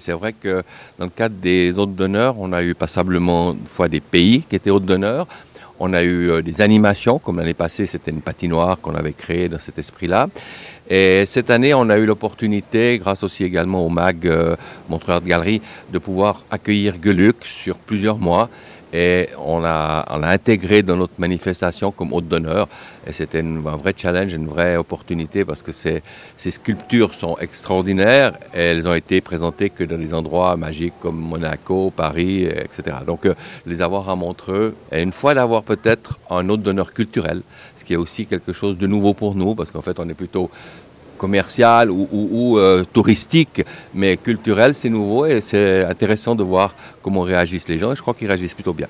C'est vrai que dans le cadre des hôtes d'honneur, on a eu passablement fois des pays qui étaient hôtes d'honneur. On a eu euh, des animations, comme l'année passée, c'était une patinoire qu'on avait créée dans cet esprit-là. Et cette année, on a eu l'opportunité, grâce aussi également au MAG euh, Montreur de Galerie, de pouvoir accueillir Geluc sur plusieurs mois et on l'a intégré dans notre manifestation comme hôte d'honneur. Et c'était un vrai challenge, une vraie opportunité parce que ces, ces sculptures sont extraordinaires et elles ont été présentées que dans des endroits magiques comme Monaco, Paris, etc. Donc euh, les avoir à Montreux et une fois d'avoir peut-être un hôte d'honneur culturel, ce qui est aussi quelque chose de nouveau pour nous parce qu'en fait on est plutôt commercial ou, euh, touristique, mais culturel, c'est nouveau et c'est intéressant de voir comment réagissent les gens et je crois qu'ils réagissent plutôt bien.